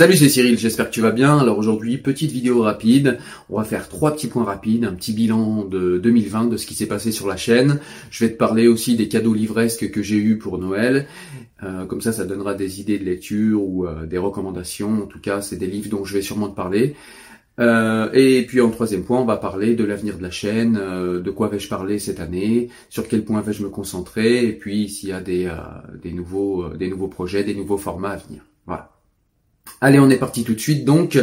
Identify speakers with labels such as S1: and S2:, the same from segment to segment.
S1: Salut, c'est Cyril, j'espère que tu vas bien. Alors aujourd'hui, petite vidéo rapide. On va faire trois petits points rapides, un petit bilan de 2020 de ce qui s'est passé sur la chaîne. Je vais te parler aussi des cadeaux livresques que j'ai eu pour Noël. Euh, comme ça, ça donnera des idées de lecture ou euh, des recommandations. En tout cas, c'est des livres dont je vais sûrement te parler. Euh, et puis en troisième point, on va parler de l'avenir de la chaîne, de quoi vais-je parler cette année, sur quel point vais-je me concentrer, et puis s'il y a des, des, nouveaux, des nouveaux projets, des nouveaux formats à venir. Voilà. Allez, on est parti tout de suite. Donc,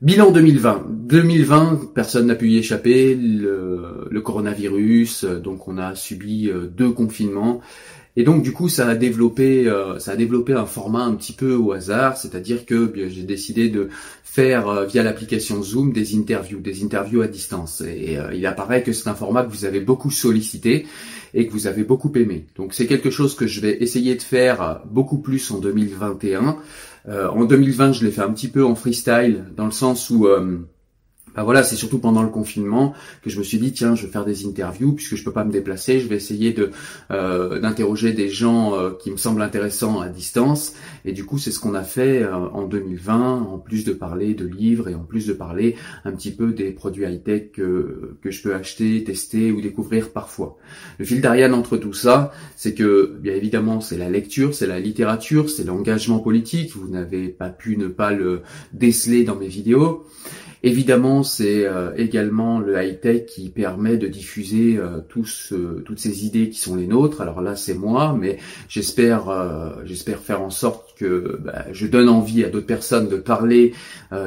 S1: bilan 2020. 2020, personne n'a pu y échapper. Le, coronavirus, donc on a subi deux confinements. Et donc du coup, ça a développé, euh, ça a développé un format un petit peu au hasard, c'est-à-dire que j'ai décidé de faire euh, via l'application Zoom des interviews, des interviews à distance. Et euh, il apparaît que c'est un format que vous avez beaucoup sollicité et que vous avez beaucoup aimé. Donc c'est quelque chose que je vais essayer de faire beaucoup plus en 2021. En 2020, je l'ai fait un petit peu en freestyle, dans le sens où bah voilà, c'est surtout pendant le confinement que je me suis dit tiens, je vais faire des interviews puisque je peux pas me déplacer, je vais essayer de euh, d'interroger des gens euh, qui me semblent intéressants à distance et du coup c'est ce qu'on a fait euh, en 2020 en plus de parler de livres et en plus de parler un petit peu des produits high tech que que je peux acheter, tester ou découvrir parfois. Le fil d'Ariane entre tout ça, c'est que bien évidemment c'est la lecture, c'est la littérature, c'est l'engagement politique. Vous n'avez pas pu ne pas le déceler dans mes vidéos. Évidemment, c'est euh, également le high-tech qui permet de diffuser euh, tous, toutes ces idées qui sont les nôtres. Alors là, c'est moi, mais j'espère euh, j'espère faire en sorte que bah, je donne envie à d'autres personnes de parler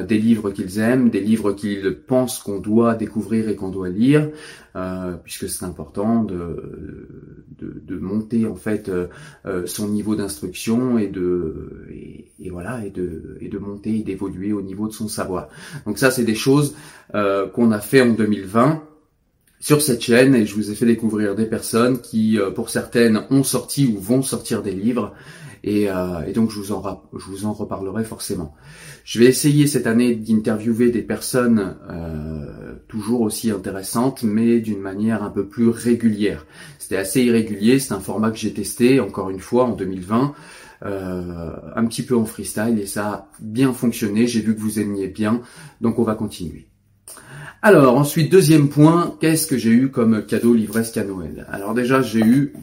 S1: des livres qu'ils aiment, des livres qu'ils pensent qu'on doit découvrir et qu'on doit lire, puisque c'est important de, de, monter en fait son niveau d'instruction et de et, voilà et de et de monter et d'évoluer au niveau de son savoir. Donc ça, c'est des choses euh, qu'on a fait en 2020 sur cette chaîne et je vous ai fait découvrir des personnes qui, euh, pour certaines, ont sorti ou vont sortir des livres et, euh, et donc je vous, en je vous en reparlerai forcément. Je vais essayer cette année d'interviewer des personnes euh, toujours aussi intéressantes, mais d'une manière un peu plus régulière. C'était assez irrégulier, c'est un format que j'ai testé encore une fois en 2020. Euh, un petit peu en freestyle et ça a bien fonctionné. J'ai vu que vous aimiez bien, donc on va continuer. Alors ensuite, deuxième point, qu'est-ce que j'ai eu comme cadeau livresque à Noël? Alors déjà, j'ai eu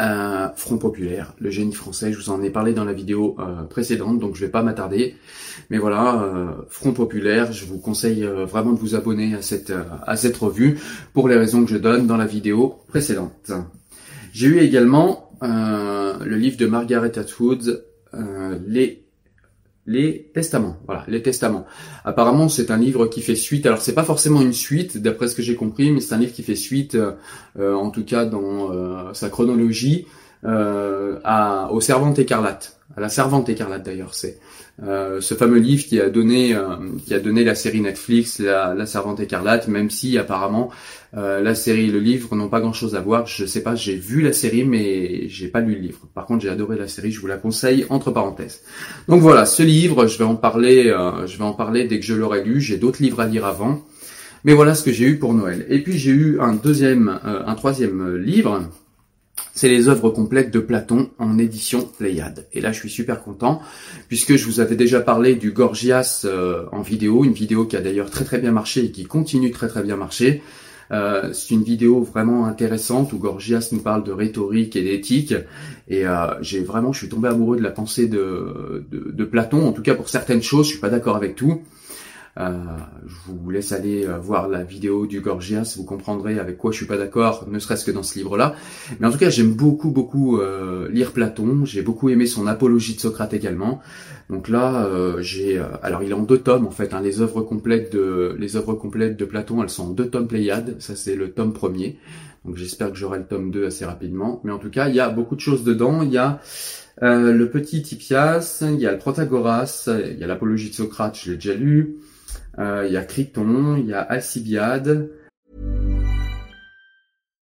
S1: un Front Populaire, le génie français. Je vous en ai parlé dans la vidéo euh, précédente, donc je vais pas m'attarder. Mais voilà, euh, Front Populaire, je vous conseille vraiment de vous abonner à cette à cette revue pour les raisons que je donne dans la vidéo précédente. J'ai eu également euh, le livre de Margaret Atwood, euh, les les testaments. Voilà, les testaments. Apparemment, c'est un livre qui fait suite. Alors, c'est pas forcément une suite, d'après ce que j'ai compris, mais c'est un livre qui fait suite, euh, en tout cas dans sa chronologie, à, aux Servantes écarlates. à la Servante écarlate d'ailleurs, c'est euh, ce fameux livre qui a donné euh, qui a donné la série Netflix, la, la Servante écarlate, même si apparemment euh, la série et le livre n'ont pas grand chose à voir. Je sais pas, j'ai vu la série mais j'ai pas lu le livre. Par contre, j'ai adoré la série, je vous la conseille entre parenthèses. Donc voilà, ce livre, je vais en parler, je vais en parler dès que je l'aurai lu. J'ai d'autres livres à lire avant. Mais voilà ce que j'ai eu pour Noël. Et puis j'ai eu un deuxième, un troisième livre c'est les œuvres complètes de Platon en édition Pléiade. Et là, je suis super content, puisque je vous avais déjà parlé du Gorgias euh, en vidéo, une vidéo qui a d'ailleurs très très bien marché et qui continue très très bien marcher. Euh, c'est une vidéo vraiment intéressante où Gorgias nous parle de rhétorique et d'éthique. Et euh, j'ai vraiment, je suis tombé amoureux de la pensée de, de, de, Platon, en tout cas pour certaines choses, je suis pas d'accord avec tout. Euh, je vous laisse aller euh, voir la vidéo du Gorgias, vous comprendrez avec quoi je suis pas d'accord, ne serait-ce que dans ce livre-là. Mais en tout cas, j'aime beaucoup, beaucoup euh, lire Platon. J'ai beaucoup aimé son apologie de Socrate également. Donc là, j'ai, alors il est en deux tomes en fait. Hein, les œuvres complètes de, les complètes de Platon, elles sont en deux tomes Pléiades. Ça c'est le tome premier. Donc j'espère que j'aurai le tome 2 assez rapidement. Mais en tout cas, il y a beaucoup de choses dedans. Il y a le petit Hippias, il y a le Protagoras, il y a l'apologie de Socrate, je l'ai déjà lu. Euh, il y a Criton, il y a Alcibiade.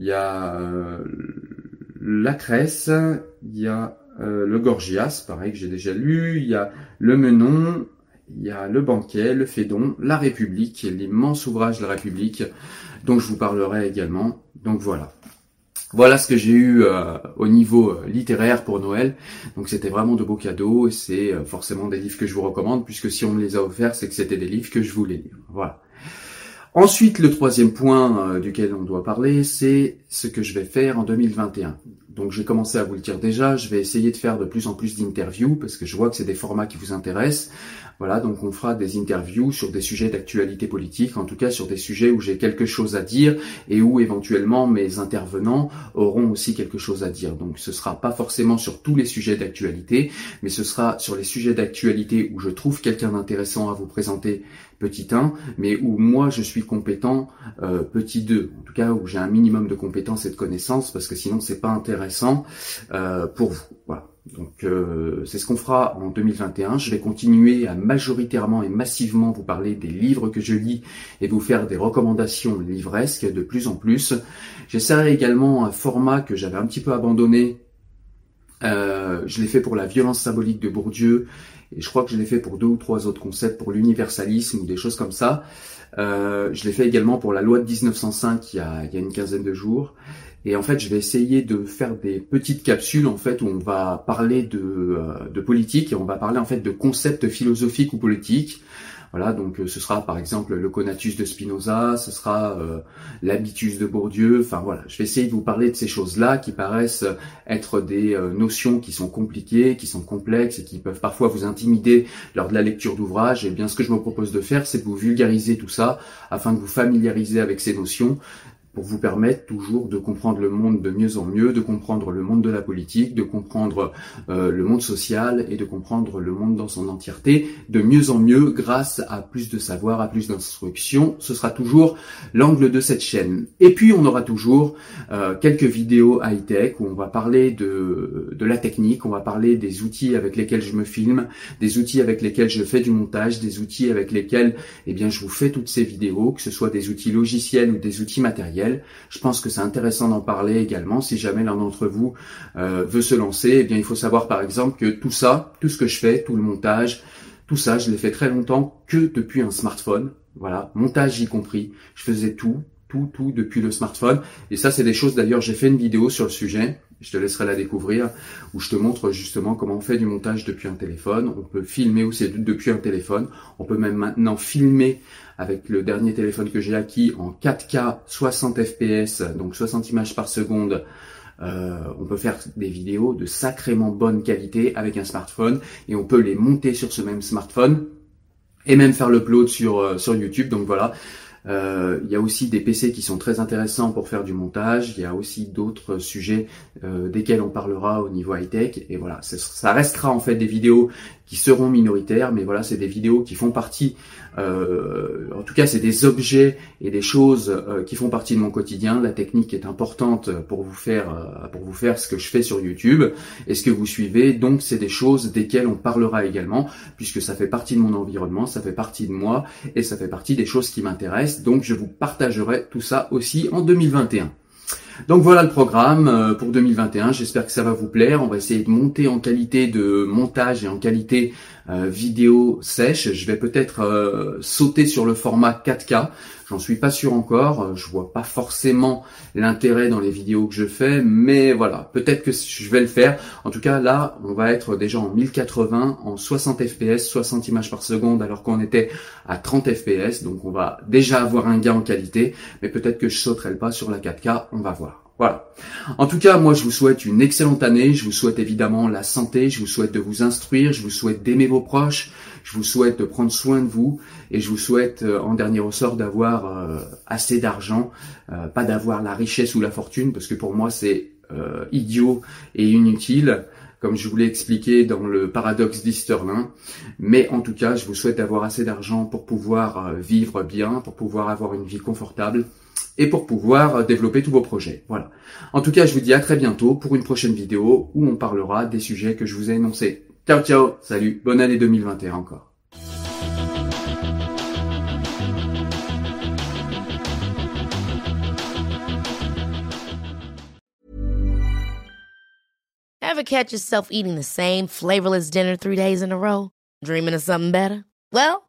S1: Il y a euh, la Cresse, il y a euh, le Gorgias, pareil que j'ai déjà lu, il y a le Menon, il y a le Banquet, le Fédon, la République, l'immense ouvrage de la République, dont je vous parlerai également. Donc voilà. Voilà ce que j'ai eu euh, au niveau euh, littéraire pour Noël. Donc c'était vraiment de beaux cadeaux et c'est forcément des livres que je vous recommande puisque si on me les a offerts, c'est que c'était des livres que je voulais lire. Voilà. Ensuite, le troisième point duquel on doit parler, c'est ce que je vais faire en 2021. Donc j'ai commencé à vous le dire déjà, je vais essayer de faire de plus en plus d'interviews parce que je vois que c'est des formats qui vous intéressent. Voilà, donc on fera des interviews sur des sujets d'actualité politique, en tout cas sur des sujets où j'ai quelque chose à dire et où éventuellement mes intervenants auront aussi quelque chose à dire. Donc ce sera pas forcément sur tous les sujets d'actualité, mais ce sera sur les sujets d'actualité où je trouve quelqu'un d'intéressant à vous présenter petit 1, mais où moi je suis compétent euh, petit 2. En tout cas où j'ai un minimum de compétences et de connaissances parce que sinon c'est pas intéressant euh, pour vous. Voilà. Donc euh, c'est ce qu'on fera en 2021. Je vais continuer à majoritairement et massivement vous parler des livres que je lis et vous faire des recommandations livresques de plus en plus. J'essaierai également un format que j'avais un petit peu abandonné. Je l'ai fait pour la violence symbolique de Bourdieu et je crois que je l'ai fait pour deux ou trois autres concepts, pour l'universalisme ou des choses comme ça. Euh, je l'ai fait également pour la loi de 1905 il y a, il y a une quinzaine de jours. Et en fait, je vais essayer de faire des petites capsules en fait où on va parler de, euh, de politique et on va parler en fait de concepts philosophiques ou politiques. Voilà, donc euh, ce sera par exemple le conatus de Spinoza, ce sera euh, l'habitus de Bourdieu. Enfin voilà, je vais essayer de vous parler de ces choses-là qui paraissent être des notions qui sont compliquées, qui sont complexes et qui peuvent parfois vous intimider lors de la lecture d'ouvrages. Et bien, ce que je me propose de faire, c'est de vous vulgariser tout ça afin de vous familiariser avec ces notions pour vous permettre toujours de comprendre le monde de mieux en mieux, de comprendre le monde de la politique, de comprendre euh, le monde social et de comprendre le monde dans son entièreté de mieux en mieux grâce à plus de savoir, à plus d'instruction. Ce sera toujours l'angle de cette chaîne. Et puis on aura toujours euh, quelques vidéos high-tech où on va parler de, de la technique, on va parler des outils avec lesquels je me filme, des outils avec lesquels je fais du montage, des outils avec lesquels eh bien, je vous fais toutes ces vidéos, que ce soit des outils logiciels ou des outils matériels Je pense que c'est intéressant d'en parler également. Si jamais l'un d'entre vous euh, veut se lancer, eh bien il faut savoir par exemple que tout ça, tout ce que je fais, tout le montage, tout ça, je l'ai fait très longtemps que depuis un smartphone. Voilà, montage y compris. Je faisais tout, tout, tout depuis le smartphone. Et ça, c'est des choses, d'ailleurs, j'ai fait une vidéo sur le sujet je te laisserai la découvrir, où je te montre justement comment on fait du montage depuis un téléphone. On peut filmer aussi depuis un téléphone. On peut même maintenant filmer avec le dernier téléphone que j'ai acquis en 4K 60 fps, donc 60 images par seconde. Euh, on peut faire des vidéos de sacrément bonne qualité avec un smartphone et on peut les monter sur ce même smartphone et même faire l'upload sur, euh, sur YouTube. Donc voilà, il y a aussi des PC qui sont très intéressants pour faire du montage. Il y a aussi d'autres sujets euh, desquels on parlera au niveau high tech. Et voilà, ça restera en fait des vidéos qui seront minoritaires, mais voilà, c'est des vidéos qui font partie, euh, en tout cas, c'est des objets et des choses euh, qui font partie de mon quotidien. La technique est importante pour vous faire, euh, pour vous faire ce que je fais sur YouTube et ce que vous suivez. Donc, c'est des choses desquelles on parlera également, puisque ça fait partie de mon environnement, ça fait partie de moi et ça fait partie des choses qui m'intéressent. Donc, je vous partagerai tout ça aussi en 2021. Donc voilà le programme euh, pour 2021. J'espère que ça va vous plaire. On va essayer de monter en qualité de montage et en qualité euh, vidéo sèche. Je vais peut-être euh, sauter sur le format 4K. J'en suis pas sûr encore. Je vois pas forcément l'intérêt dans les vidéos que je fais, mais voilà, peut-être que je vais le faire. En tout cas, là, on va être déjà en 1080, en 60 fps, 60 images par seconde, alors qu'on était à 30 fps. Donc, on va déjà avoir un gain en qualité, mais peut-être que je sauterai le pas sur la 4K. On va voir. Voilà. En tout cas, moi, je vous souhaite une excellente année. Je vous souhaite évidemment la santé. Je vous souhaite de vous instruire. Je vous souhaite d'aimer vos proches. Je vous souhaite de prendre soin de vous. Et je vous souhaite, euh, en dernier ressort, d'avoir euh, assez d'argent. Euh, pas d'avoir la richesse ou la fortune, parce que pour moi, c'est idiot et inutile comme je vous l'ai expliqué dans le paradoxe d'Easterlin. Mais en tout cas, je vous souhaite d'avoir assez d'argent pour pouvoir vivre bien, pour pouvoir avoir une vie confortable et pour pouvoir développer tous vos projets. Voilà. En tout cas, je vous dis à très bientôt pour une prochaine vidéo où on parlera des sujets que je vous ai énoncés. Ciao ciao, salut, bonne année 2021 encore.
S2: Ever catch yourself eating the same flavorless dinner three days in a row? Dreaming of something better? Well,